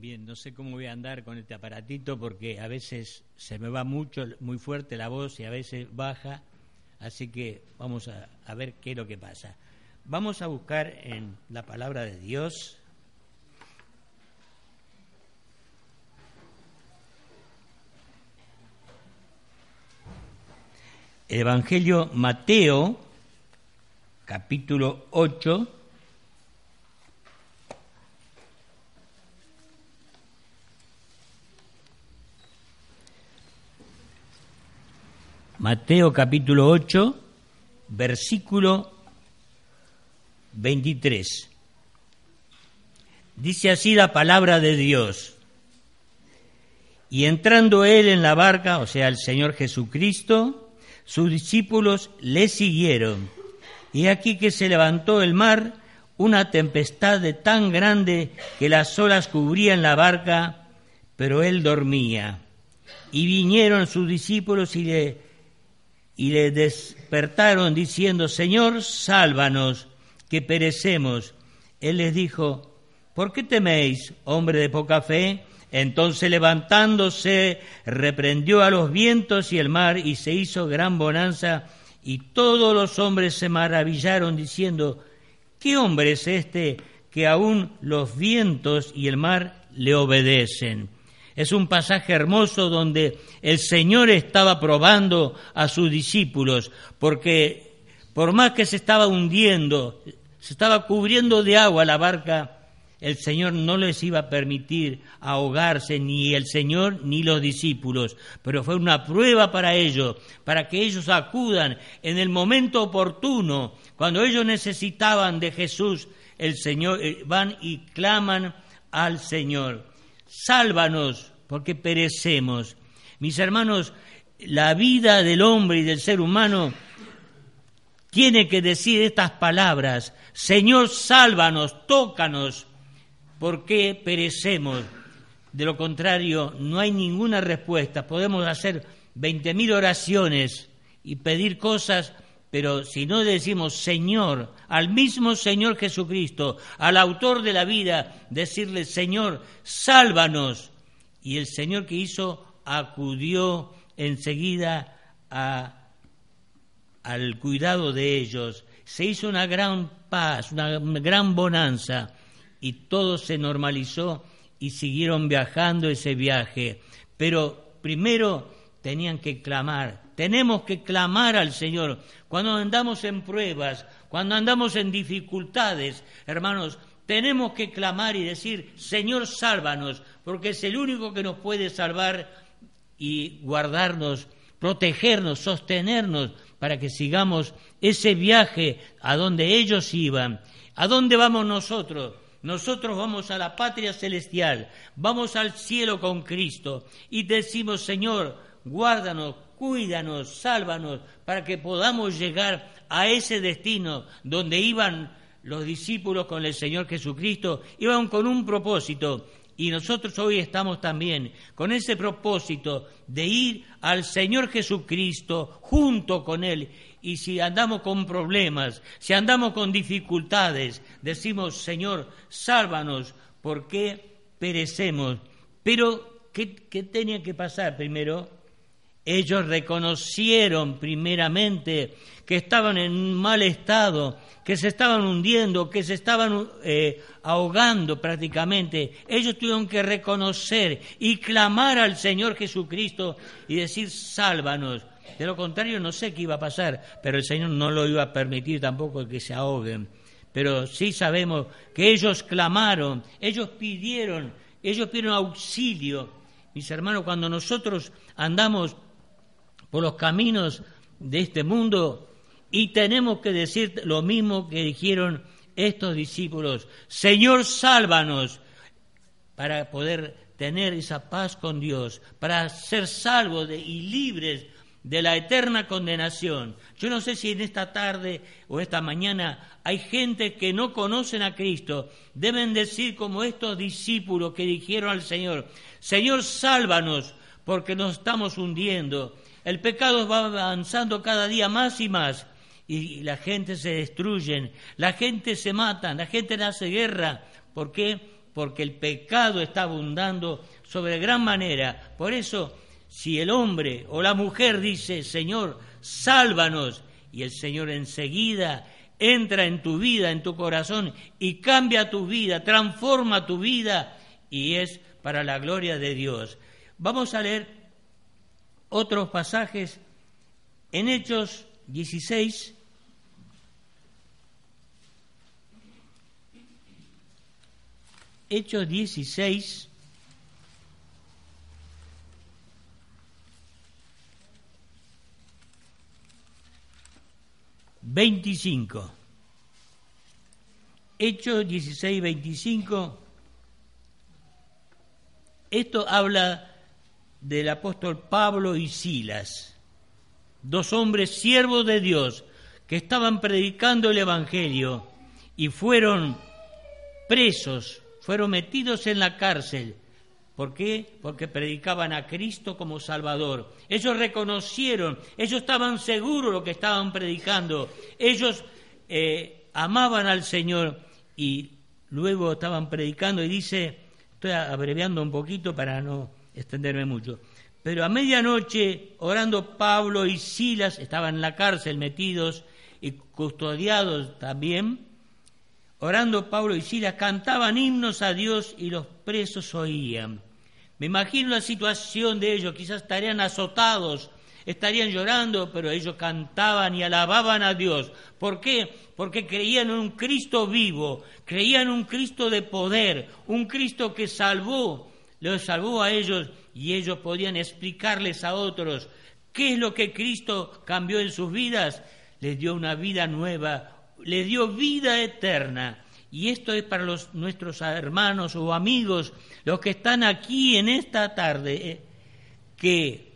Bien, no sé cómo voy a andar con este aparatito porque a veces se me va mucho, muy fuerte la voz y a veces baja, así que vamos a, ver qué es lo que pasa. Vamos a buscar en la palabra de Dios. El Evangelio Mateo, capítulo 8 Mateo capítulo 8, versículo 23. Dice así la palabra de Dios. Y entrando él en la barca, o sea, el Señor Jesucristo, sus discípulos le siguieron. Y aquí que se levantó el mar, una tempestad de tan grande que las olas cubrían la barca, pero él dormía. Y vinieron sus discípulos y le y le despertaron diciendo, Señor, sálvanos, que perecemos. Él les dijo, ¿por qué teméis, hombre de poca fe? Entonces levantándose, reprendió a los vientos y el mar, y se hizo gran bonanza, y todos los hombres se maravillaron, diciendo, ¿qué hombre es este que aún los vientos y el mar le obedecen? Es un pasaje hermoso donde el Señor estaba probando a sus discípulos, porque por más que se estaba hundiendo, se estaba cubriendo de agua la barca, el Señor no les iba a permitir ahogarse, ni el Señor ni los discípulos, pero fue una prueba para ellos, para que ellos acudan en el momento oportuno, cuando ellos necesitaban de Jesús, el Señor, eh, van y claman al Señor. Sálvanos, porque perecemos. Mis hermanos, la vida del hombre y del ser humano tiene que decir estas palabras, Señor, sálvanos, tócanos, porque perecemos. De lo contrario, no hay ninguna respuesta. Podemos hacer veinte mil oraciones y pedir cosas, pero si no decimos Señor, al mismo Señor Jesucristo, al autor de la vida, decirle, Señor, sálvanos, y el Señor que hizo acudió enseguida al cuidado de ellos. Se hizo una gran paz, una gran bonanza y todo se normalizó y siguieron viajando ese viaje. Pero primero tenían que clamar, tenemos que clamar al Señor. Cuando andamos en pruebas, cuando andamos en dificultades, hermanos, tenemos que clamar y decir, Señor, sálvanos, porque es el único que nos puede salvar y guardarnos, protegernos, sostenernos, para que sigamos ese viaje a donde ellos iban. ¿A dónde vamos nosotros? Nosotros vamos a la patria celestial, vamos al cielo con Cristo y decimos, Señor, guárdanos, cuídanos, sálvanos, para que podamos llegar a ese destino donde iban los discípulos con el Señor Jesucristo iban con un propósito y nosotros hoy estamos también con ese propósito de ir al Señor Jesucristo junto con Él. Y si andamos con problemas, si andamos con dificultades, decimos, Señor, sálvanos, porque perecemos. Pero, ¿qué, tenía que pasar primero? Ellos reconocieron primeramente que estaban en mal estado, que se estaban hundiendo, que se estaban eh, ahogando prácticamente. Ellos tuvieron que reconocer y clamar al Señor Jesucristo y decir, sálvanos. De lo contrario, no sé qué iba a pasar, pero el Señor no lo iba a permitir tampoco que se ahoguen. Pero sí sabemos que ellos clamaron, ellos pidieron, ellos pidieron auxilio. Mis hermanos, cuando nosotros andamos por los caminos de este mundo y tenemos que decir lo mismo que dijeron estos discípulos, Señor, sálvanos, para poder tener esa paz con Dios, para ser salvos y libres de la eterna condenación. Yo no sé si en esta tarde o esta mañana hay gente que no conocen a Cristo. Deben decir como estos discípulos que dijeron al Señor, Señor, sálvanos porque nos estamos hundiendo. El pecado va avanzando cada día más y más y la gente se destruye, la gente se mata, la gente hace guerra. ¿Por qué? porque el pecado está abundando sobre gran manera. Por eso, si el hombre o la mujer dice, Señor, sálvanos, y el Señor enseguida entra en tu vida, en tu corazón, y cambia tu vida, transforma tu vida, y es para la gloria de Dios. Vamos a leer otros pasajes en Hechos 16. Hechos 16. Veinticinco. Hechos 16, 25. Esto habla del apóstol Pablo y Silas, dos hombres siervos de Dios que estaban predicando el Evangelio y fueron presos, fueron metidos en la cárcel. ¿Por qué? Porque predicaban a Cristo como Salvador. Ellos reconocieron, ellos estaban seguros de lo que estaban predicando, ellos eh, amaban al Señor y luego estaban predicando y dice, estoy abreviando un poquito para no extenderme mucho. Pero a medianoche, orando Pablo y Silas, estaban en la cárcel metidos y custodiados también, orando Pablo y Silas, cantaban himnos a Dios y los presos oían. Me imagino la situación de ellos, quizás estarían azotados, estarían llorando, pero ellos cantaban y alababan a Dios. ¿Por qué? Porque creían en un Cristo vivo, creían en un Cristo de poder, un Cristo que salvó, los salvó a ellos y ellos podían explicarles a otros qué es lo que Cristo cambió en sus vidas, les dio una vida nueva, les dio vida eterna. Y esto es para los, nuestros hermanos o amigos, los que están aquí en esta tarde, eh, que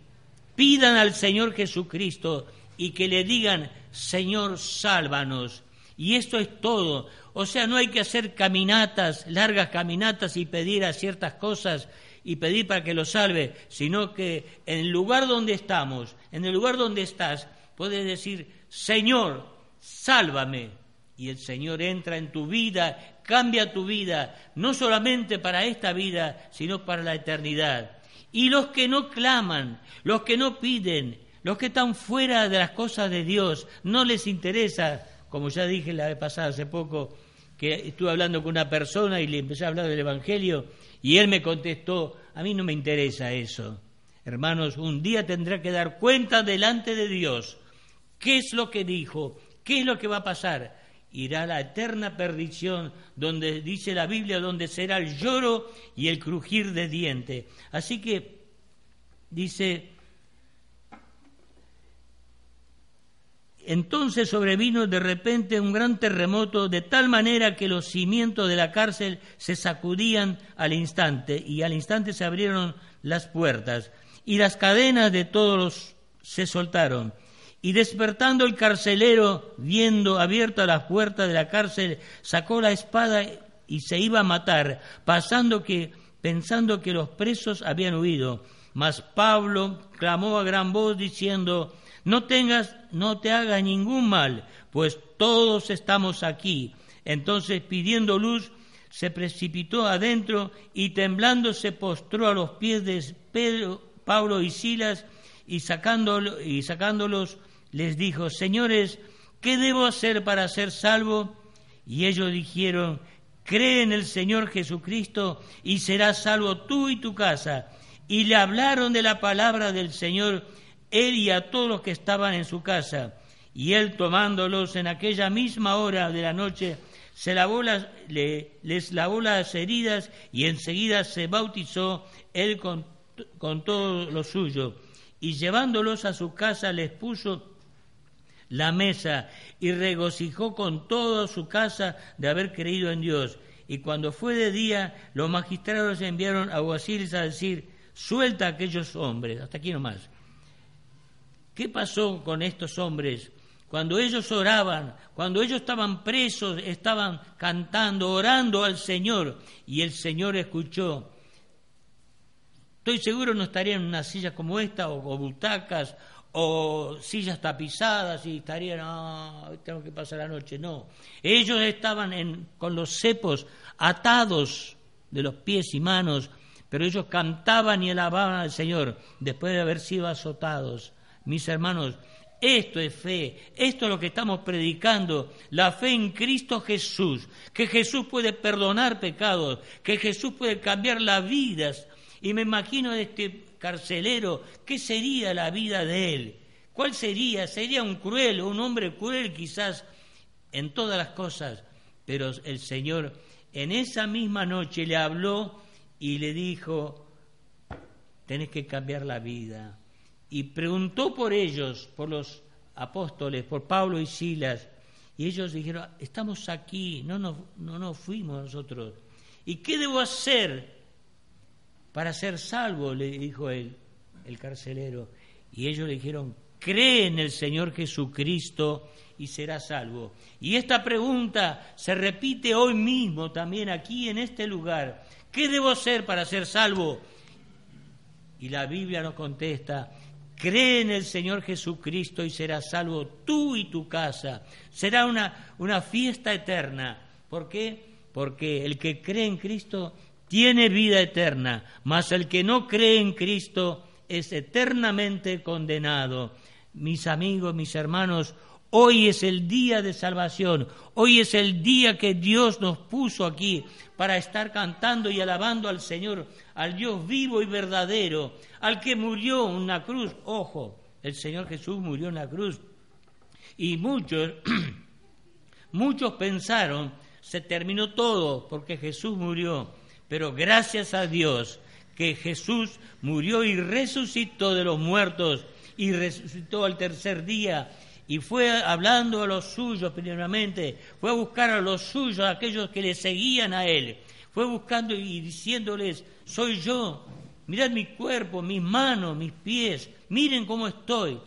pidan al Señor Jesucristo y que le digan, Señor, sálvanos. Y esto es todo. O sea, no hay que hacer caminatas, largas caminatas y pedir a ciertas cosas y pedir para que lo salve, sino que en el lugar donde estamos, en el lugar donde estás, puedes decir, Señor, sálvame. Y el Señor entra en tu vida, cambia tu vida, no solamente para esta vida, sino para la eternidad. Y los que no claman, los que no piden, los que están fuera de las cosas de Dios, no les interesa, como ya dije la vez pasada hace poco, que estuve hablando con una persona y le empecé a hablar del Evangelio y él me contestó, a mí no me interesa eso. Hermanos, un día tendrá que dar cuenta delante de Dios qué es lo que dijo, qué es lo que va a pasar. Irá a la eterna perdición, donde dice la Biblia, donde será el lloro y el crujir de diente. Así que dice Entonces sobrevino de repente un gran terremoto de tal manera que los cimientos de la cárcel se sacudían al instante y al instante se abrieron las puertas y las cadenas de todos se soltaron. Y despertando el carcelero, viendo abiertas las puertas de la cárcel, sacó la espada y se iba a matar, pasando que, pensando que los presos habían huido. Mas Pablo clamó a gran voz diciendo, no tengas, no te haga ningún mal, pues todos estamos aquí. Entonces, pidiendo luz, se precipitó adentro y temblando se postró a los pies de Pedro, Pablo y Silas y, y sacándolos les dijo, Señores, ¿qué debo hacer para ser salvo? Y ellos dijeron, cree en el Señor Jesucristo y serás salvo tú y tu casa. Y le hablaron de la palabra del Señor él y a todos los que estaban en su casa. Y él tomándolos en aquella misma hora de la noche, se lavó las, les lavó las heridas y enseguida se bautizó él con, con todo lo suyo. Y llevándolos a su casa les puso la mesa y regocijó con toda su casa de haber creído en Dios. Y cuando fue de día, los magistrados enviaron a Guasiles a decir, suelta a aquellos hombres, hasta aquí nomás. ¿Qué pasó con estos hombres? Cuando ellos oraban, cuando ellos estaban presos, estaban cantando, orando al Señor y el Señor escuchó. Estoy seguro no estarían en una silla como esta o, butacas o sillas tapizadas y estarían, ah, tengo que pasar la noche. No, ellos estaban con los cepos atados de los pies y manos, pero ellos cantaban y alababan al Señor después de haber sido azotados. Mis hermanos, esto es fe, esto es lo que estamos predicando, la fe en Cristo Jesús, que Jesús puede perdonar pecados, que Jesús puede cambiar las vidas. Y me imagino de este carcelero, ¿qué sería la vida de él? ¿Cuál sería? Sería un cruel, un hombre cruel quizás en todas las cosas, pero el Señor en esa misma noche le habló y le dijo, tenés que cambiar la vida y preguntó por ellos, por los apóstoles, por Pablo y Silas, y ellos dijeron, estamos aquí, no nos, no nos fuimos nosotros. ¿Y qué debo hacer para ser salvo? le dijo él, el carcelero. Y ellos le dijeron, cree en el Señor Jesucristo y será salvo. Y esta pregunta se repite hoy mismo también aquí en este lugar. ¿Qué debo hacer para ser salvo? Y la Biblia nos contesta, Cree en el Señor Jesucristo y serás salvo tú y tu casa. Será una, una fiesta eterna. ¿Por qué? Porque el que cree en Cristo tiene vida eterna, mas el que no cree en Cristo es eternamente condenado. Mis amigos, mis hermanos, Hoy es el día de salvación, hoy es el día que Dios nos puso aquí para estar cantando y alabando al Señor, al Dios vivo y verdadero, al que murió en una cruz. Ojo, el Señor Jesús murió en la cruz. Y muchos, muchos pensaron, se terminó todo porque Jesús murió, pero gracias a Dios que Jesús murió y resucitó de los muertos y resucitó al tercer día y fue hablando a los suyos primeramente, fue a buscar a los suyos, a aquellos que le seguían a él, fue buscando y diciéndoles, soy yo, mirad mi cuerpo, mis manos, mis pies, miren cómo estoy.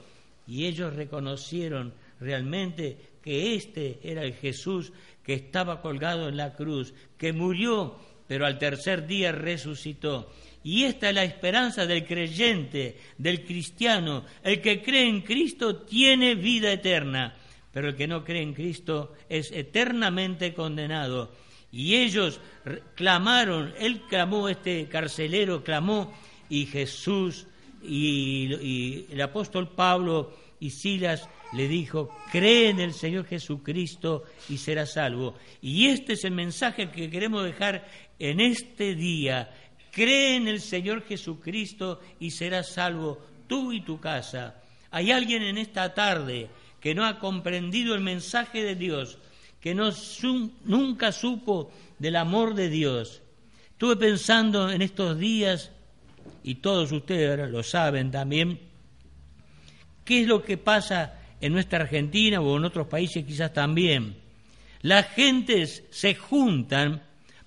Y ellos reconocieron realmente que este era el Jesús que estaba colgado en la cruz, que murió, pero al tercer día resucitó. Y esta es la esperanza del creyente, del cristiano. El que cree en Cristo tiene vida eterna, pero el que no cree en Cristo es eternamente condenado. Y ellos clamaron, él clamó, este carcelero clamó, y Jesús y, el apóstol Pablo y Silas le dijo, cree en el Señor Jesucristo y serás salvo. Y este es el mensaje que queremos dejar en este día Cree en el Señor Jesucristo y serás salvo tú y tu casa. Hay alguien en esta tarde que no ha comprendido el mensaje de Dios, que no nunca supo del amor de Dios. Estuve pensando en estos días, y todos ustedes lo saben también, qué es lo que pasa en nuestra Argentina o en otros países quizás también. Las gentes se juntan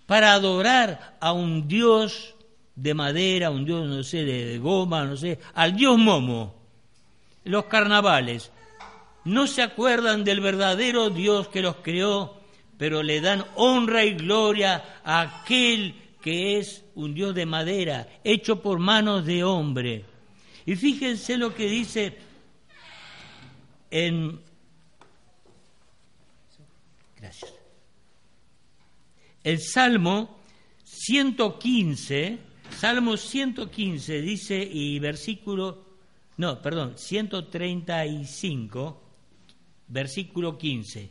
para adorar a un Dios de madera, un dios, no sé, de, goma, no sé, al dios Momo. Los carnavales. No se acuerdan del verdadero Dios que los creó, pero le dan honra y gloria a aquel que es un Dios de madera, hecho por manos de hombre. Y fíjense lo que dice en... Gracias. El Salmo 115 Salmo 115 dice y versículo, no, perdón, 135, versículo 15.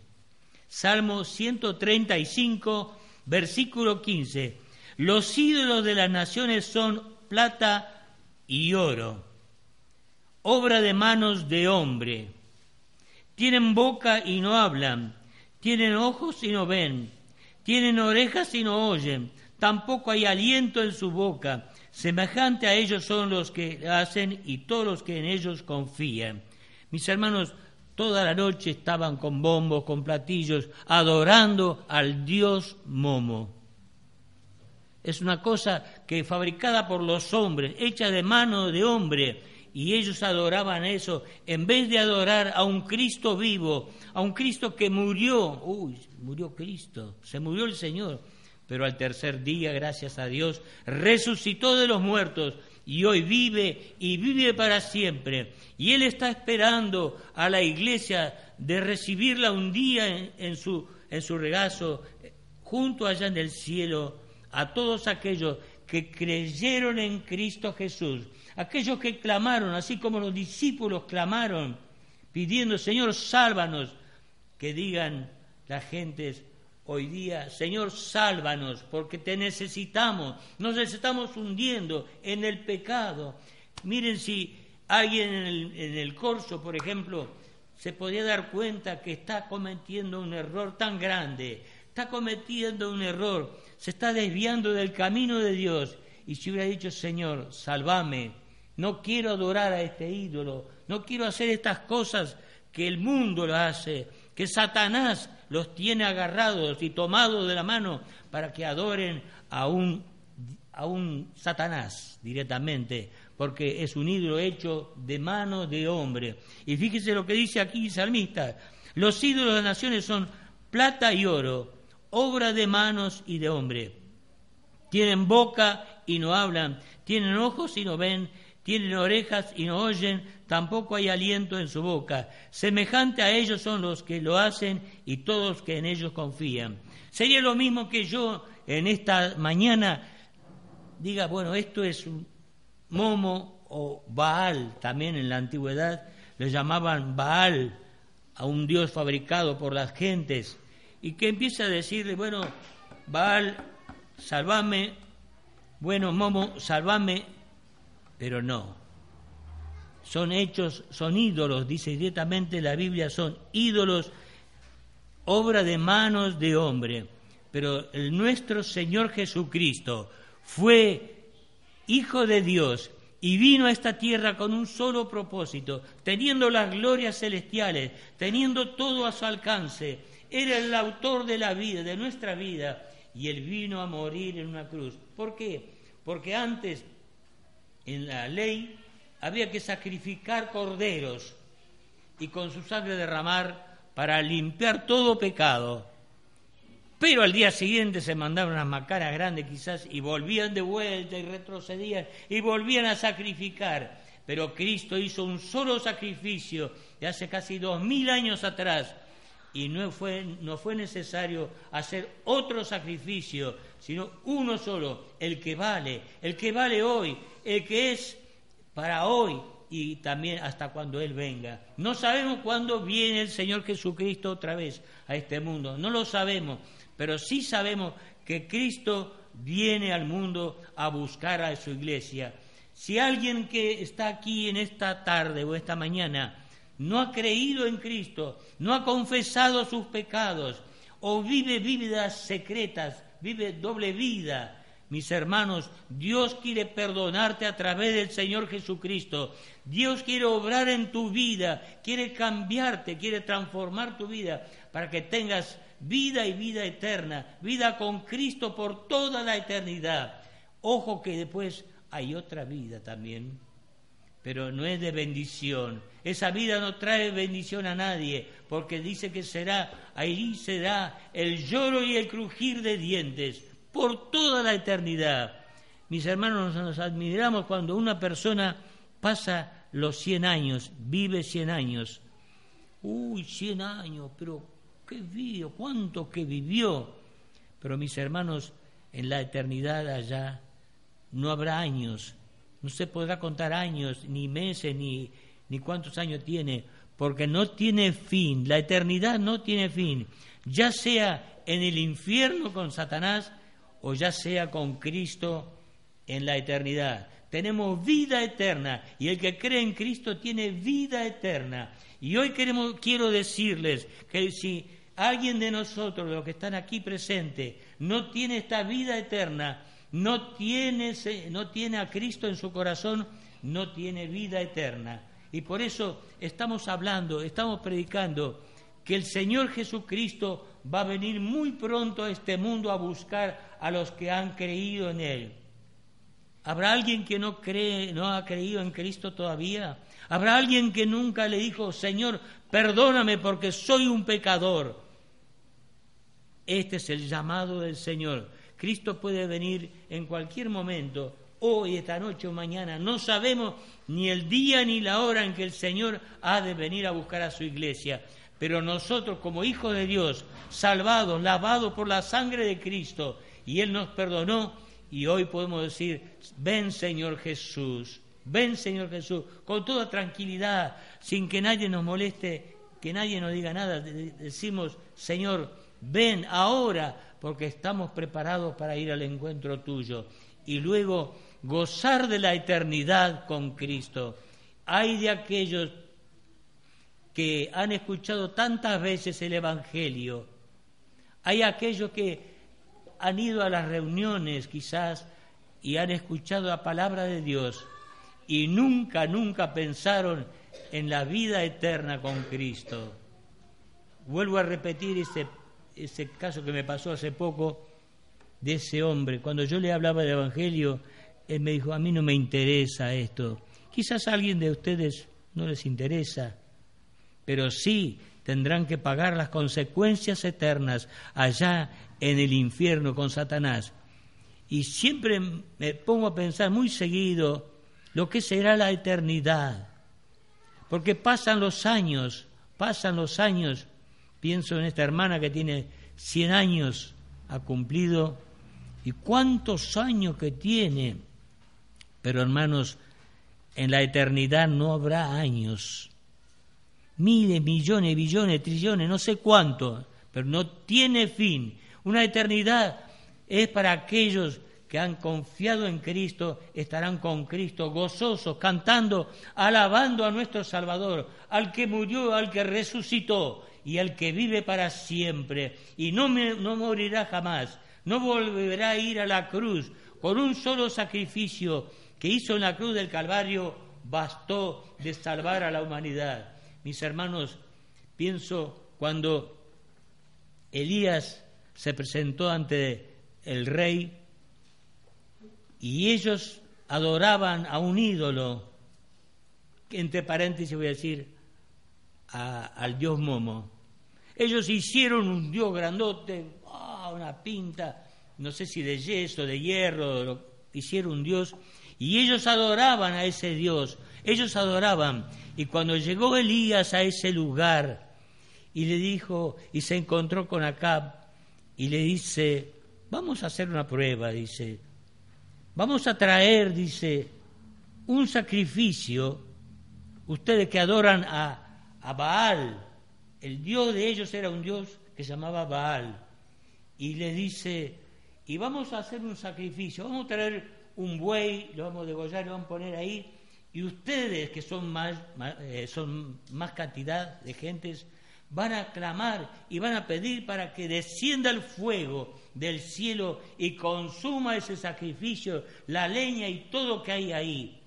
Salmo 135, versículo 15. Los ídolos de las naciones son plata y oro, obra de manos de hombre. Tienen boca y no hablan, tienen ojos y no ven, tienen orejas y no oyen tampoco hay aliento en su boca. Semejante a ellos son los que hacen y todos los que en ellos confían. Mis hermanos, toda la noche estaban con bombos, con platillos, adorando al Dios Momo. Es una cosa que fabricada por los hombres, hecha de mano de hombre, y ellos adoraban eso, en vez de adorar a un Cristo vivo, a un Cristo que murió, uy, murió Cristo, se murió el Señor, pero al tercer día, gracias a Dios, resucitó de los muertos y hoy vive y vive para siempre. Y Él está esperando a la iglesia de recibirla un día en, su, su regazo, junto allá en el cielo, a todos aquellos que creyeron en Cristo Jesús, aquellos que clamaron, así como los discípulos clamaron, pidiendo, Señor, sálvanos, que digan las gentes hoy día, Señor, sálvanos, porque te necesitamos, nos estamos hundiendo en el pecado. Miren si alguien en el, corso, por ejemplo, se podía dar cuenta que está cometiendo un error tan grande, está cometiendo un error, se está desviando del camino de Dios. Y si hubiera dicho, Señor, salvame, no quiero adorar a este ídolo, no quiero hacer estas cosas que el mundo lo hace, que Satanás los tiene agarrados y tomados de la mano para que adoren a un, a un Satanás directamente, porque es un ídolo hecho de mano de hombre. Y fíjese lo que dice aquí el salmista, los ídolos de naciones son plata y oro, obra de manos y de hombre. Tienen boca y no hablan, tienen ojos y no ven, tienen orejas y no oyen, tampoco hay aliento en su boca. Semejante a ellos son los que lo hacen y todos que en ellos confían. Sería lo mismo que yo en esta mañana diga, bueno, esto es un momo o Baal, también en la antigüedad le llamaban Baal a un dios fabricado por las gentes, y que empiece a decirle, bueno, Baal, salvame, bueno, momo, salvame, pero no. Son hechos, son ídolos, dice directamente la Biblia, son ídolos, obra de manos de hombre. Pero el nuestro Señor Jesucristo fue Hijo de Dios y vino a esta tierra con un solo propósito, teniendo las glorias celestiales, teniendo todo a su alcance. Era el autor de la vida, de nuestra vida, y él vino a morir en una cruz. ¿Por qué? Porque antes en la ley había que sacrificar corderos y con su sangre derramar para limpiar todo pecado. Pero al día siguiente se mandaban unas macaras grandes quizás y volvían de vuelta y retrocedían y volvían a sacrificar. Pero Cristo hizo un solo sacrificio de hace casi dos mil años atrás y no fue, no fue necesario hacer otro sacrificio, sino uno solo, el que vale, el que vale hoy, que es para hoy y también hasta cuando Él venga. No sabemos cuándo viene el Señor Jesucristo otra vez a este mundo, no lo sabemos, pero sí sabemos que Cristo viene al mundo a buscar a su iglesia. Si alguien que está aquí en esta tarde o esta mañana no ha creído en Cristo, no ha confesado sus pecados o vive vidas secretas, vive doble vida, mis hermanos, Dios quiere perdonarte a través del Señor Jesucristo. Dios quiere obrar en tu vida, quiere cambiarte, quiere transformar tu vida para que tengas vida y vida eterna, vida con Cristo por toda la eternidad. Ojo que después hay otra vida también pero no es de bendición. Esa vida no trae bendición a nadie, porque dice que será, ahí será el lloro y el crujir de dientes por toda la eternidad. Mis hermanos, nos admiramos cuando una persona pasa los 100 años, vive 100 años. Uy, 100 años, pero qué vivió, cuánto que vivió. Pero mis hermanos, en la eternidad allá no habrá años, no se podrá contar años, ni meses, ni, ni cuántos años tiene, porque no tiene fin, la eternidad no tiene fin, ya sea en el infierno con Satanás o ya sea con Cristo en la eternidad. Tenemos vida eterna y el que cree en Cristo tiene vida eterna. Y hoy quiero decirles que si alguien de nosotros, los que están aquí presentes, no tiene esta vida eterna, no tiene, no tiene a Cristo en su corazón, no tiene vida eterna. Y por eso estamos hablando, estamos predicando que el Señor Jesucristo va a venir muy pronto a este mundo a buscar a los que han creído en Él. ¿Habrá alguien que no cree, no ha creído en Cristo todavía? ¿Habrá alguien que nunca le dijo, Señor, perdóname porque soy un pecador? Este es el llamado del Señor. Cristo puede venir en cualquier momento, hoy, esta noche o mañana. No sabemos ni el día ni la hora en que el Señor ha de venir a buscar a su iglesia. Pero nosotros como hijos de Dios, salvados, lavados por la sangre de Cristo y Él nos perdonó y hoy podemos decir, ven Señor Jesús, ven Señor Jesús, con toda tranquilidad, sin que nadie nos moleste, que nadie nos diga nada. Decimos, Señor, ven ahora, porque estamos preparados para ir al encuentro tuyo. Y luego gozar de la eternidad con Cristo. Hay de aquellos que han escuchado tantas veces el Evangelio, hay aquellos que han ido a las reuniones quizás y han escuchado la palabra de Dios y nunca, nunca pensaron en la vida eterna con Cristo. Vuelvo a repetir ese, ese caso que me pasó hace poco de ese hombre. Cuando yo le hablaba del Evangelio, él me dijo, a mí no me interesa esto. Quizás a alguien de ustedes no les interesa, pero sí tendrán que pagar las consecuencias eternas allá en el infierno con Satanás. Y siempre me pongo a pensar muy seguido lo que será la eternidad, porque pasan los años, pasan los años. Pienso en esta hermana que tiene 100 años, ha cumplido, y cuántos años que tiene. Pero hermanos, en la eternidad no habrá años miles, millones, billones, trillones, no sé cuánto, pero no tiene fin. Una eternidad es para aquellos que han confiado en Cristo, estarán con Cristo gozosos, cantando, alabando a nuestro Salvador, al que murió, al que resucitó y al que vive para siempre y no, no morirá jamás, no volverá a ir a la cruz. Con un solo sacrificio que hizo en la cruz del Calvario bastó de salvar a la humanidad. Mis hermanos, pienso cuando Elías se presentó ante el rey y ellos adoraban a un ídolo, entre paréntesis voy a decir, al dios Momo. Ellos hicieron un dios grandote, una pinta, no sé si de yeso, de hierro, hicieron un dios, y ellos adoraban a ese dios, ellos adoraban. Y cuando llegó Elías a ese lugar y le dijo, y se encontró con Acab, y le dice, vamos a hacer una prueba, dice, vamos a traer, dice, un sacrificio, ustedes que adoran a, a Baal, el dios de ellos era un dios que se llamaba Baal, y le dice, y vamos a hacer un sacrificio, vamos a traer un buey, lo vamos a degollar, lo vamos a poner ahí, y ustedes, que son más, eh, son más cantidad de gentes, van a clamar y van a pedir para que descienda el fuego del cielo y consuma ese sacrificio, la leña y todo que hay ahí.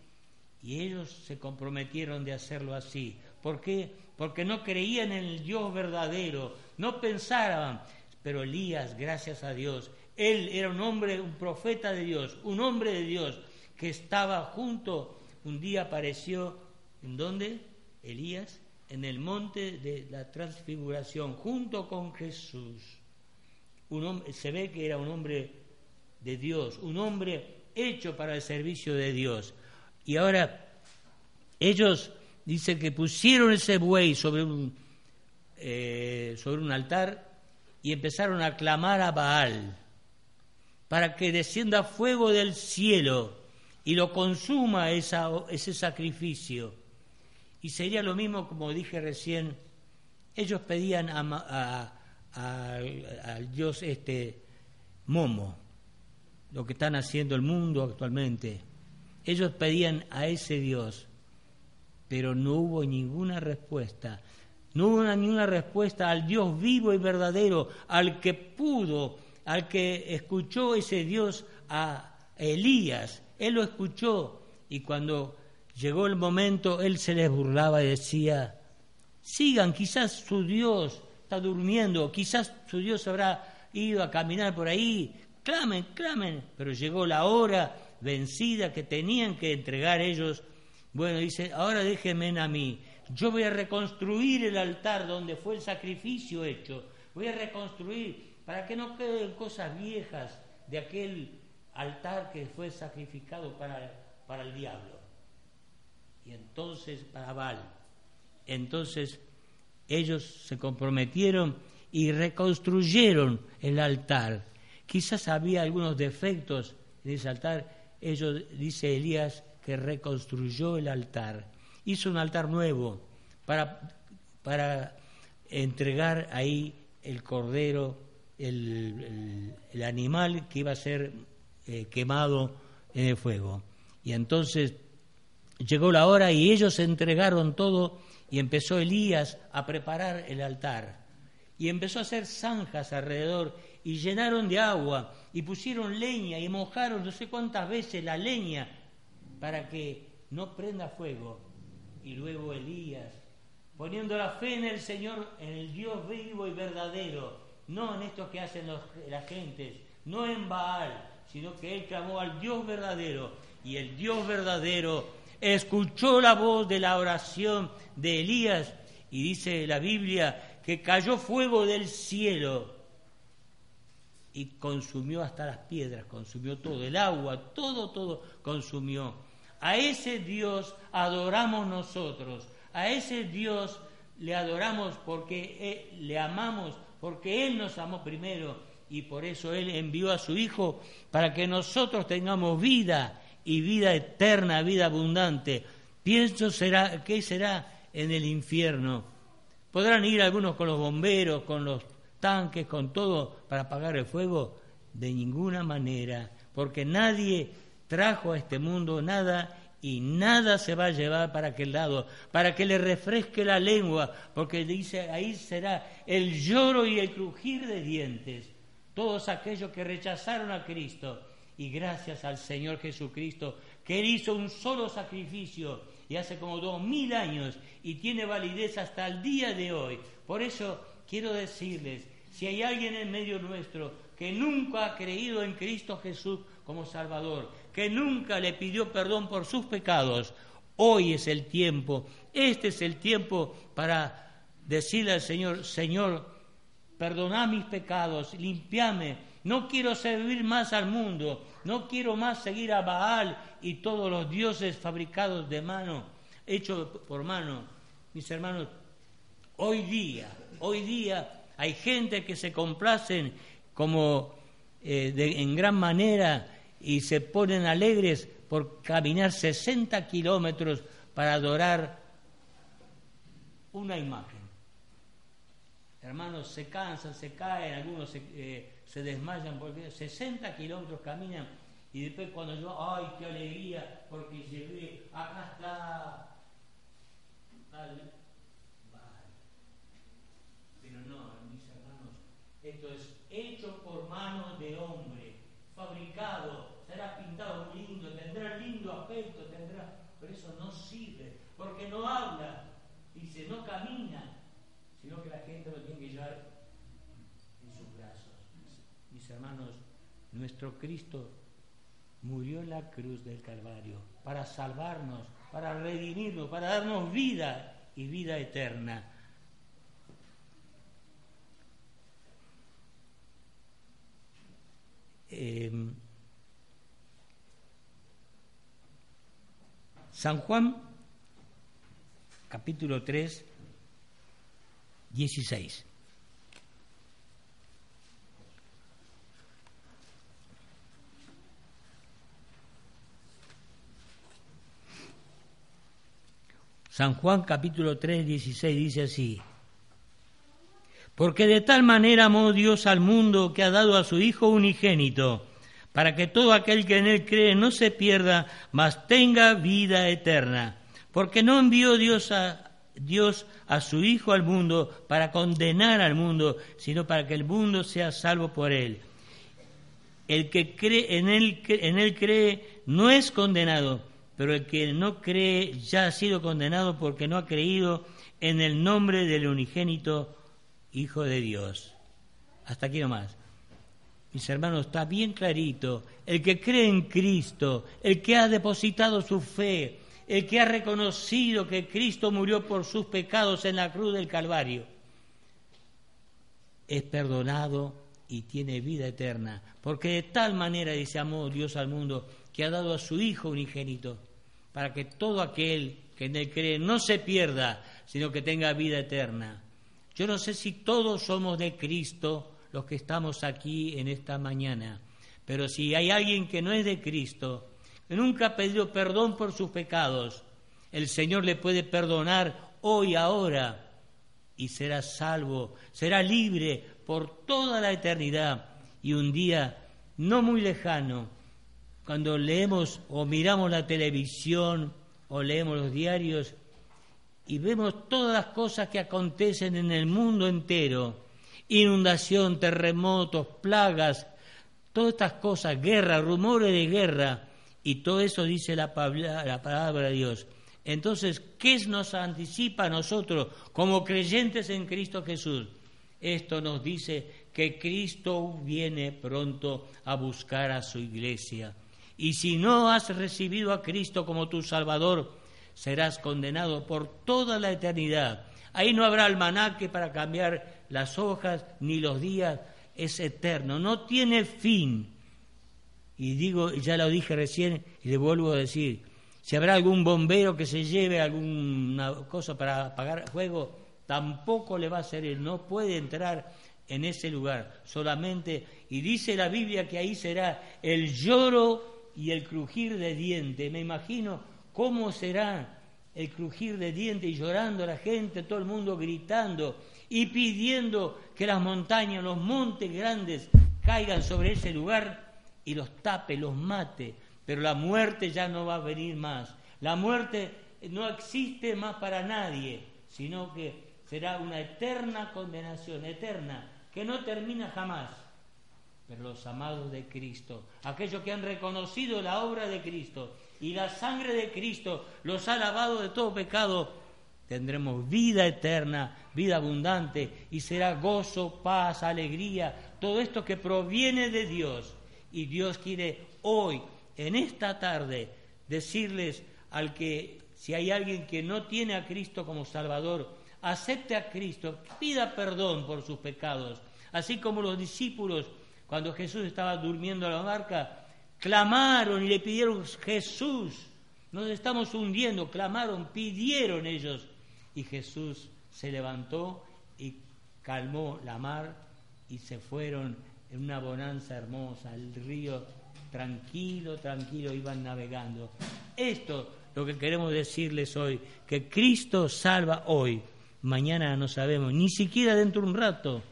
Y ellos se comprometieron de hacerlo así. ¿Por qué? Porque no creían en el Dios verdadero, no pensaban. Pero Elías, gracias a Dios, él era un hombre, un profeta de Dios, un hombre de Dios que estaba junto un día apareció, ¿en dónde? Elías, en el monte de la transfiguración, junto con Jesús. Un hombre, se ve que era un hombre de Dios, un hombre hecho para el servicio de Dios. Y ahora ellos dicen que pusieron ese buey sobre un, eh, sobre un altar y empezaron a clamar a Baal para que descienda fuego del cielo y lo consuma ese sacrificio. Y sería lo mismo, como dije recién, ellos pedían a, al Dios este Momo, lo que están haciendo el mundo actualmente. Ellos pedían a ese Dios, pero no hubo ninguna respuesta. No hubo ninguna respuesta al Dios vivo y verdadero, al que pudo, al que escuchó ese Dios a Elías él lo escuchó y cuando llegó el momento, él se les burlaba y decía, sigan, quizás su Dios está durmiendo, quizás su Dios habrá ido a caminar por ahí, clamen, clamen, pero llegó la hora vencida que tenían que entregar ellos. Bueno, dice, ahora déjenme a mí, yo voy a reconstruir el altar donde fue el sacrificio hecho, voy a reconstruir para que no queden cosas viejas de aquel altar que fue sacrificado para, para el diablo. Y entonces, para Baal. Entonces, ellos se comprometieron y reconstruyeron el altar, quizás había algunos defectos en ese altar. Ellos, dice Elías, que reconstruyó el altar. Hizo un altar nuevo para, para entregar ahí el cordero, el, animal que iba a ser eh, quemado en el fuego. Y entonces llegó la hora y ellos entregaron todo y empezó Elías a preparar el altar. Y empezó a hacer zanjas alrededor y llenaron de agua y pusieron leña y mojaron no sé cuántas veces la leña para que no prenda fuego. Y luego Elías, poniendo la fe en el Señor, en el Dios vivo y verdadero, no en esto que hacen los, las gentes, no en Baal, sino que él clamó al Dios verdadero. Y el Dios verdadero escuchó la voz de la oración de Elías y dice la Biblia que cayó fuego del cielo y consumió hasta las piedras, consumió todo, el agua, todo, todo consumió. A ese Dios adoramos nosotros, a ese Dios le adoramos porque le amamos, porque Él nos amó primero y por eso Él envió a su Hijo para que nosotros tengamos vida y vida eterna, vida abundante. Pienso será, ¿qué será en el infierno? ¿Podrán ir algunos con los bomberos, con los tanques, con todo para apagar el fuego? De ninguna manera, porque nadie trajo a este mundo nada y nada se va a llevar para aquel lado, para que le refresque la lengua, porque dice, ahí será el lloro y el crujir de dientes. Todos aquellos que rechazaron a Cristo, y gracias al Señor Jesucristo, que hizo un solo sacrificio y hace como dos mil años y tiene validez hasta el día de hoy. Por eso quiero decirles, si hay alguien en medio nuestro que nunca ha creído en Cristo Jesús como Salvador, que nunca le pidió perdón por sus pecados, hoy es el tiempo, este es el tiempo para decirle al Señor, Señor, perdona mis pecados, limpiame, no quiero servir más al mundo, no quiero más seguir a Baal y todos los dioses fabricados de mano, hechos por mano. Mis hermanos, hoy día, hoy día hay gente que se complacen como eh, en gran manera y se ponen alegres por caminar 60 kilómetros para adorar una imagen. Hermanos, se cansan, se caen, algunos se, eh, desmayan porque 60 kilómetros caminan y después cuando yo, ay, qué alegría, porque llegué, acá está Pero no, mis hermanos, esto es hecho por manos de hombre, fabricado será pintado lindo, tendrá lindo aspecto, tendrá, pero eso no sirve, porque no habla, dice, no camina, sino que la gente lo tiene que llevar en sus brazos. Mis hermanos, nuestro Cristo murió en la cruz del Calvario para salvarnos, para redimirnos, para darnos vida y vida eterna. Eh, San Juan, capítulo 3, 16. San Juan capítulo 3, 16 dice así, porque de tal manera amó Dios al mundo que ha dado a su Hijo unigénito, para que todo aquel que en él cree no se pierda, mas tenga vida eterna. Porque no envió Dios a, Dios a su Hijo al mundo para condenar al mundo, sino para que el mundo sea salvo por él. El que cree en él, en él cree no es condenado, pero el que no cree ya ha sido condenado porque no ha creído en el nombre del unigénito Hijo de Dios. Hasta aquí nomás. Mis hermanos, está bien clarito, el que cree en Cristo, el que ha depositado su fe, el que ha reconocido que Cristo murió por sus pecados en la cruz del Calvario, es perdonado y tiene vida eterna, porque de tal manera dice amó Dios al mundo que ha dado a su Hijo unigénito, para que todo aquel que en él cree no se pierda, sino que tenga vida eterna. Yo no sé si todos somos de Cristo, los que estamos aquí en esta mañana. Pero si hay alguien que no es de Cristo, que nunca ha pedido perdón por sus pecados, el Señor le puede perdonar hoy, ahora, y será salvo, será libre por toda la eternidad. Y un día, no muy lejano, cuando leemos o miramos la televisión o leemos los diarios y vemos todas las cosas que acontecen en el mundo entero, inundación, terremotos, plagas, todas estas cosas, guerra, rumores de guerra, y todo eso dice la, la palabra de Dios. Entonces, ¿qué nos anticipa a nosotros como creyentes en Cristo Jesús? Esto nos dice que Cristo viene pronto a buscar a su iglesia. Y si no has recibido a Cristo como tu Salvador, serás condenado por toda la eternidad. Ahí no habrá almanaque para cambiar las hojas ni los días, es eterno, no tiene fin. Y digo, ya lo dije recién y le vuelvo a decir, si habrá algún bombero que se lleve alguna cosa para apagar fuego, tampoco le va a servir, no puede entrar en ese lugar solamente. Y dice la Biblia que ahí será el lloro y el crujir de dientes. Me imagino cómo será el crujir de dientes y llorando la gente, todo el mundo gritando y pidiendo que las montañas, los montes grandes caigan sobre ese lugar y los tape, los mate. Pero la muerte ya no va a venir más. La muerte no existe más para nadie, sino que será una eterna condenación, eterna, que no termina jamás. Pero los amados de Cristo, aquellos que han reconocido la obra de Cristo y la sangre de Cristo los ha lavado de todo pecado, tendremos vida eterna, vida abundante y será gozo, paz, alegría, todo esto que proviene de Dios. Y Dios quiere hoy, en esta tarde, decirles al que si hay alguien que no tiene a Cristo como Salvador, acepte a Cristo, pida perdón por sus pecados, así como los discípulos cuando Jesús estaba durmiendo en la barca, clamaron y le pidieron Jesús, nos estamos hundiendo, clamaron, pidieron ellos. Y Jesús se levantó y calmó la mar y se fueron en una bonanza hermosa, el río tranquilo, tranquilo, iban navegando. Esto lo que queremos decirles hoy, que Cristo salva hoy, mañana no sabemos, ni siquiera dentro de un rato,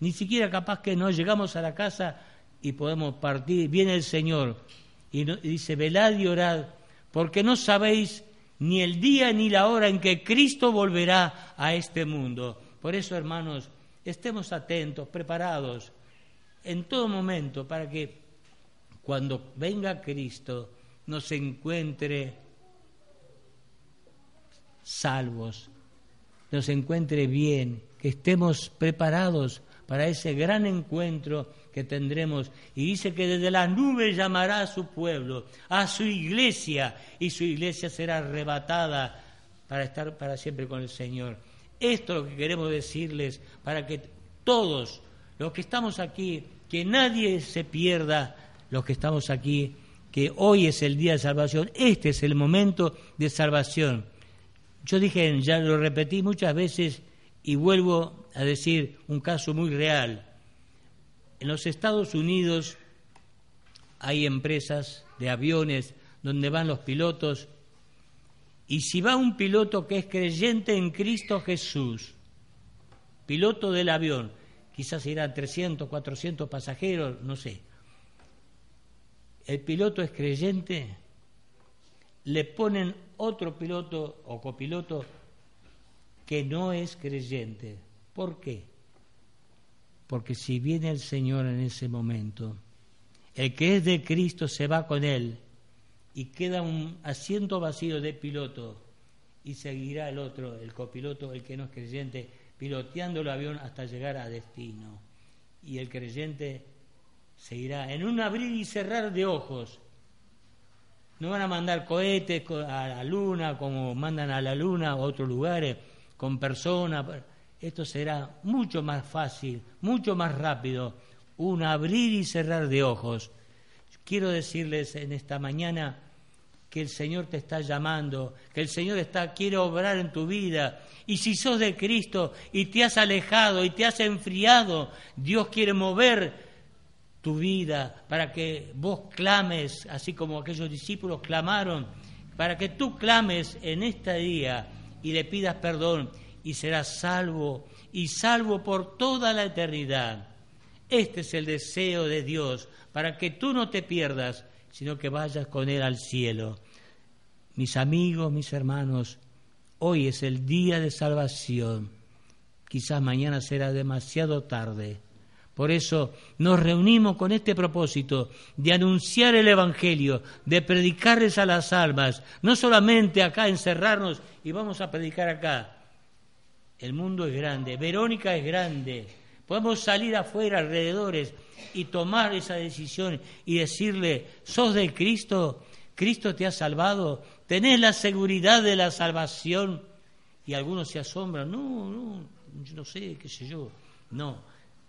ni siquiera capaz que no llegamos a la casa y podemos partir, viene el Señor y, dice, velad y orad, porque no sabéis ni el día ni la hora en que Cristo volverá a este mundo. Por eso, hermanos, estemos atentos, preparados en todo momento para que cuando venga Cristo nos encuentre salvos, nos encuentre bien, que estemos preparados para ese gran encuentro que tendremos. Y dice que desde la nube llamará a su pueblo, a su iglesia, y su iglesia será arrebatada para estar para siempre con el Señor. Esto es lo que queremos decirles para que todos los que estamos aquí, que nadie se pierda, los que estamos aquí, que hoy es el día de salvación, este es el momento de salvación. Yo dije, ya lo repetí muchas veces y vuelvo a decir un caso muy real. En los Estados Unidos hay empresas de aviones donde van los pilotos y si va un piloto que es creyente en Cristo Jesús, piloto del avión, quizás irán 300, 400 pasajeros, no sé. El piloto es creyente, le ponen otro piloto o copiloto que no es creyente. ¿Por qué? Porque si viene el Señor en ese momento, el que es de Cristo se va con él y queda un asiento vacío de piloto y seguirá el otro, el copiloto, el que no es creyente, piloteando el avión hasta llegar a destino. Y el creyente seguirá en un abrir y cerrar de ojos. No van a mandar cohetes a la luna como mandan a la luna a otros lugares con personas. Esto será mucho más fácil, mucho más rápido, un abrir y cerrar de ojos. Quiero decirles en esta mañana que el Señor te está llamando, que el Señor está, quiere obrar en tu vida. Y si sos de Cristo y te has alejado y te has enfriado, Dios quiere mover tu vida para que vos clames, así como aquellos discípulos clamaron, para que tú clames en este día y le pidas perdón y serás salvo y salvo por toda la eternidad. Este es el deseo de Dios, para que tú no te pierdas, sino que vayas con Él al cielo. Mis amigos, mis hermanos, hoy es el día de salvación. Quizás mañana será demasiado tarde. Por eso nos reunimos con este propósito de anunciar el Evangelio, de predicarles a las almas, no solamente acá encerrarnos y vamos a predicar acá. El mundo es grande, Verónica es grande, podemos salir afuera, alrededores, y tomar esa decisión y decirle, sos de Cristo, Cristo te ha salvado, tenés la seguridad de la salvación. Y algunos se asombran, no, no, yo no sé, qué sé yo. No,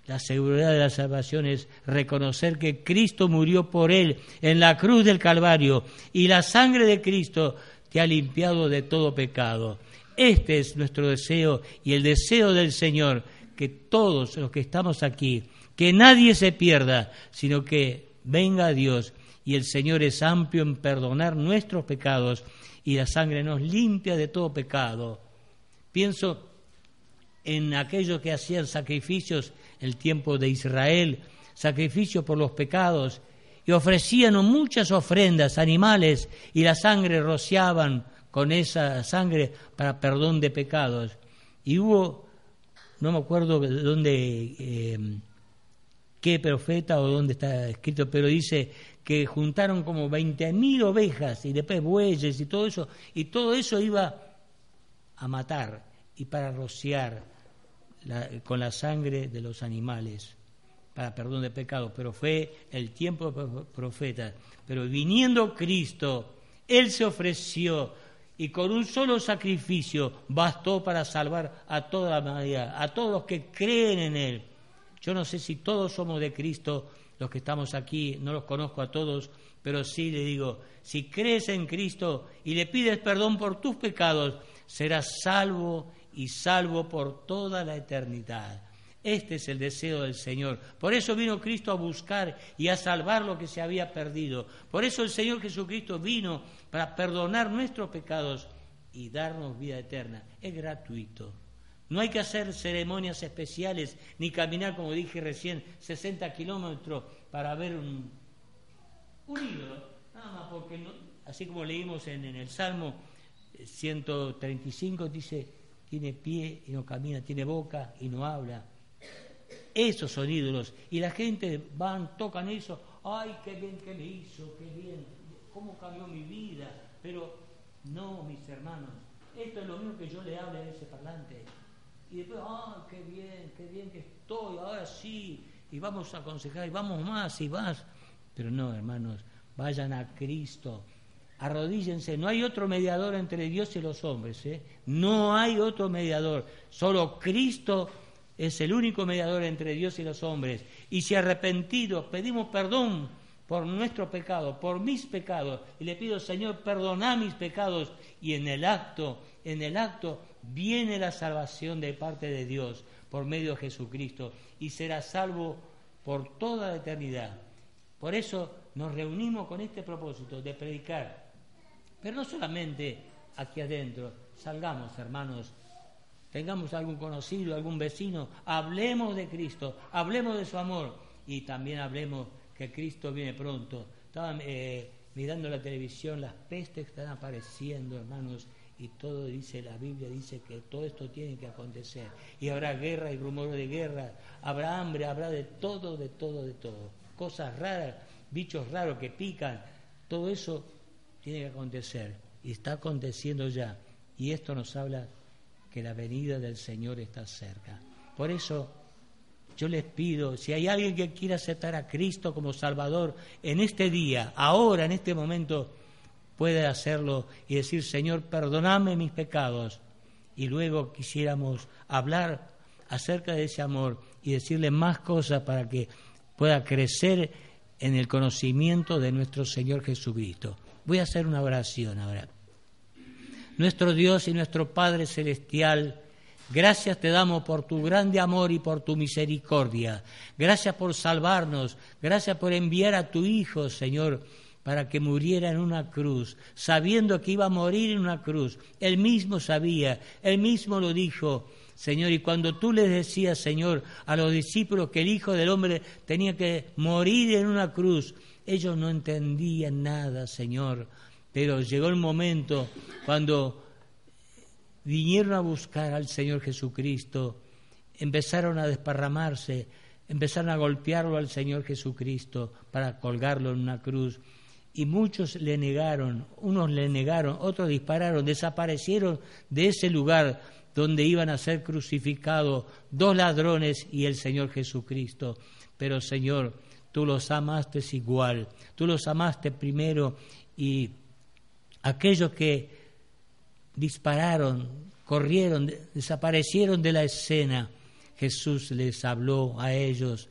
la seguridad de la salvación es reconocer que Cristo murió por él en la cruz del Calvario y la sangre de Cristo te ha limpiado de todo pecado. Este es nuestro deseo y el deseo del Señor, que todos los que estamos aquí, que nadie se pierda, sino que venga Dios y el Señor es amplio en perdonar nuestros pecados y la sangre nos limpia de todo pecado. Pienso en aquellos que hacían sacrificios el tiempo de Israel, sacrificio por los pecados, y ofrecían muchas ofrendas, animales, y la sangre rociaban con esa sangre para perdón de pecados. Y hubo, no me acuerdo dónde, eh, qué profeta o dónde está escrito, pero dice que juntaron como veinte mil ovejas y después bueyes y todo eso, y todo eso iba a matar y para rociar con la sangre de los animales para perdón de pecados, pero fue el tiempo de profetas. Pero viniendo Cristo, Él se ofreció y con un solo sacrificio bastó para salvar a toda la humanidad, a todos los que creen en Él. Yo no sé si todos somos de Cristo, los que estamos aquí, no los conozco a todos, pero sí le digo, si crees en Cristo y le pides perdón por tus pecados, serás salvo y salvo por toda la eternidad. Este es el deseo del Señor. Por eso vino Cristo a buscar y a salvar lo que se había perdido. Por eso el Señor Jesucristo vino para perdonar nuestros pecados y darnos vida eterna. Es gratuito. No hay que hacer ceremonias especiales ni caminar, como dije recién, 60 kilómetros para ver un, ídolo. Nada más porque, así como leímos en, en el Salmo 135, dice, tiene pie y no camina, tiene boca y no habla. Esos son ídolos. Y la gente van, tocan eso, ay, qué bien que me hizo, qué bien, cómo cambió mi vida. Pero no, mis hermanos, esto es lo mismo que yo le hable a ese parlante. Y después, ay, qué bien, qué bien que estoy, ahora sí, y vamos a aconsejar, y vamos más y más. Pero no, hermanos, vayan a Cristo arrodíllense, no hay otro mediador entre Dios y los hombres, ¿eh? no hay otro mediador, solo Cristo es el único mediador entre Dios y los hombres. Y si arrepentidos pedimos perdón por nuestro pecado, por mis pecados, y le pido, Señor, perdona mis pecados, y en el acto, en el acto viene la salvación de parte de Dios por medio de Jesucristo, y será salvo por toda la eternidad. Por eso nos reunimos con este propósito de predicar pero no solamente aquí adentro, salgamos hermanos, tengamos algún conocido, algún vecino, hablemos de Cristo, hablemos de su amor. Y también hablemos que Cristo viene pronto. Estaba eh, mirando la televisión. Las pestes están apareciendo, hermanos, y todo dice, la Biblia dice que todo esto tiene que acontecer. Y habrá guerra y rumores de guerra, habrá hambre, habrá de todo, de todo, de todo. Cosas raras, bichos raros que pican, todo eso tiene que acontecer y está aconteciendo ya. Y esto nos habla que la venida del Señor está cerca. Por eso yo les pido, si hay alguien que quiera aceptar a Cristo como Salvador en este día, ahora, en este momento, puede hacerlo y decir, Señor, perdoname mis pecados. Y luego quisiéramos hablar acerca de ese amor y decirle más cosas para que pueda crecer en el conocimiento de nuestro Señor Jesucristo. Voy a hacer una oración ahora. Nuestro Dios y nuestro Padre Celestial, Gracias te damos por tu grande amor y por tu misericordia. Gracias por salvarnos. Gracias por enviar a tu Hijo, Señor, para que muriera en una cruz, sabiendo que iba a morir en una cruz. Él mismo sabía, él mismo lo dijo. Señor, y cuando tú les decías, Señor, a los discípulos que el Hijo del Hombre tenía que morir en una cruz, ellos no entendían nada, Señor. Pero llegó el momento cuando vinieron a buscar al Señor Jesucristo, empezaron a desparramarse, empezaron a golpearlo al Señor Jesucristo para colgarlo en una cruz. Y muchos le negaron, unos le negaron, otros dispararon, desaparecieron de ese lugar donde iban a ser crucificados dos ladrones y el Señor Jesucristo. Pero Señor, tú los amaste igual, tú los amaste primero y aquellos que dispararon, corrieron, desaparecieron de la escena. Jesús les habló a ellos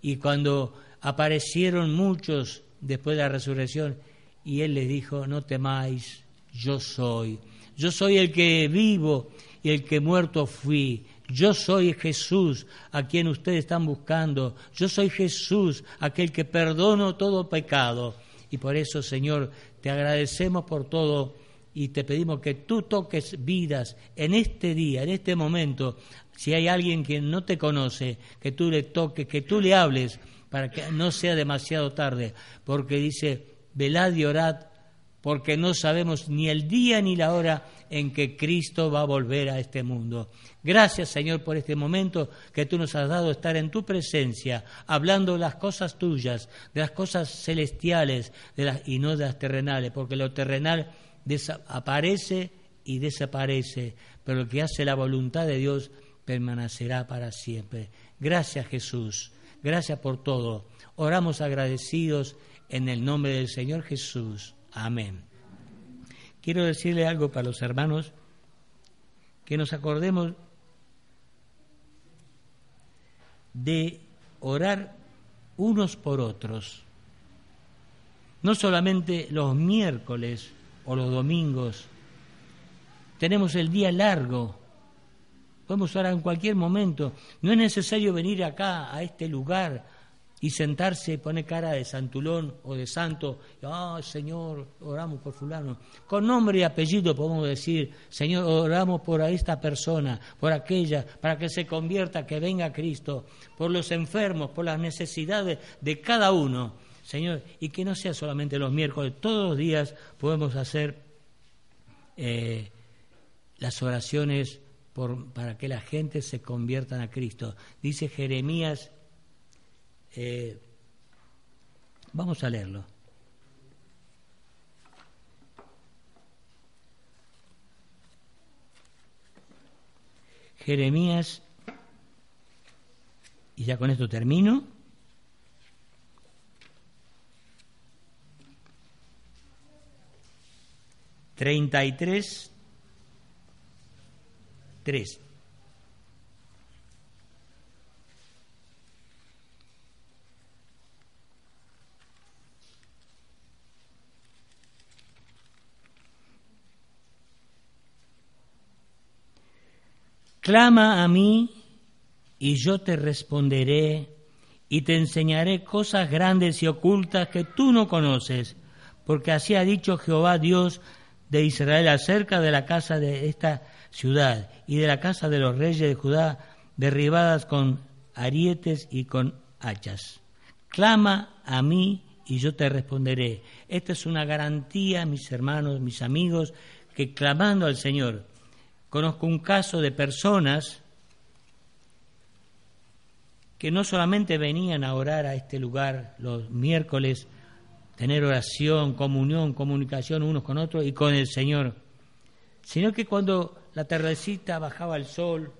y cuando aparecieron muchos después de la resurrección y Él les dijo, no temáis, yo soy. Yo soy el que vivo y el que muerto fui. Yo soy Jesús a quien ustedes están buscando. Yo soy Jesús, aquel que perdono todo pecado. Y por eso, Señor, te agradecemos por todo y te pedimos que tú toques vidas en este día, en este momento. Si hay alguien que no te conoce, que tú le toques, que tú le hables para que no sea demasiado tarde, porque dice, velad y orad, porque no sabemos ni el día ni la hora en que Cristo va a volver a este mundo. Gracias, Señor, por este momento que tú nos has dado estar en tu presencia, hablando de las cosas tuyas, de las cosas celestiales de las, y no de las terrenales, porque lo terrenal aparece y desaparece, pero el que hace la voluntad de Dios permanecerá para siempre. Gracias Jesús, gracias por todo. Oramos agradecidos en el nombre del Señor Jesús. Amén. Quiero decirle algo para los hermanos, que nos acordemos de orar unos por otros. No solamente los miércoles o los domingos. Tenemos el día largo. Podemos orar en cualquier momento. No es necesario venir acá, a este lugar, y sentarse y poner cara de santulón o de santo. Ah, Señor, oramos por fulano. Con nombre y apellido podemos decir, Señor, oramos por esta persona, por aquella, para que se convierta, que venga Cristo, por los enfermos, por las necesidades de cada uno. Señor, y que no sea solamente los miércoles, todos los días podemos hacer eh, las oraciones para que la gente se convierta a Cristo. Dice Jeremías, eh, vamos a leerlo. Jeremías, y ya con esto termino. 33, 3. Clama a mí y yo te responderé y te enseñaré cosas grandes y ocultas que tú no conoces, porque así ha dicho Jehová Dios de Israel acerca de la casa de esta ciudad y de la casa de los reyes de Judá derribadas con arietes y con hachas. Clama a mí y yo te responderé. Esta es una garantía, mis hermanos, mis amigos, que clamando al Señor. Conozco un caso de personas que no solamente venían a orar a este lugar los miércoles tener oración, comunión, comunicación unos con otros y con el Señor, sino que cuando la tardecita bajaba el sol,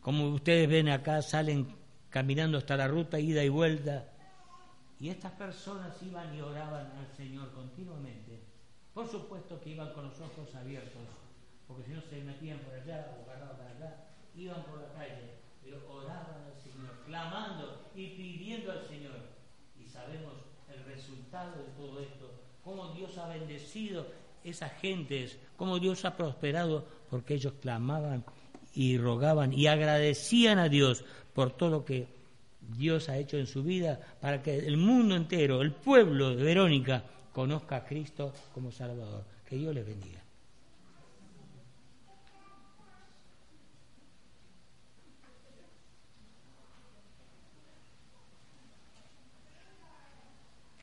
como ustedes ven acá, salen caminando hasta la ruta, ida y vuelta, y estas personas iban y oraban al Señor continuamente. Por supuesto que iban con los ojos abiertos, porque si no se metían por allá o agarraban para allá, iban por la calle, pero oraban al Señor, clamando y pidiendo al Señor. Y sabemos resultado de todo esto, cómo Dios ha bendecido esas gentes, cómo Dios ha prosperado porque ellos clamaban y rogaban y agradecían a Dios por todo lo que Dios ha hecho en su vida para que el mundo entero, el pueblo de Verónica, conozca a Cristo como Salvador. Que Dios les bendiga.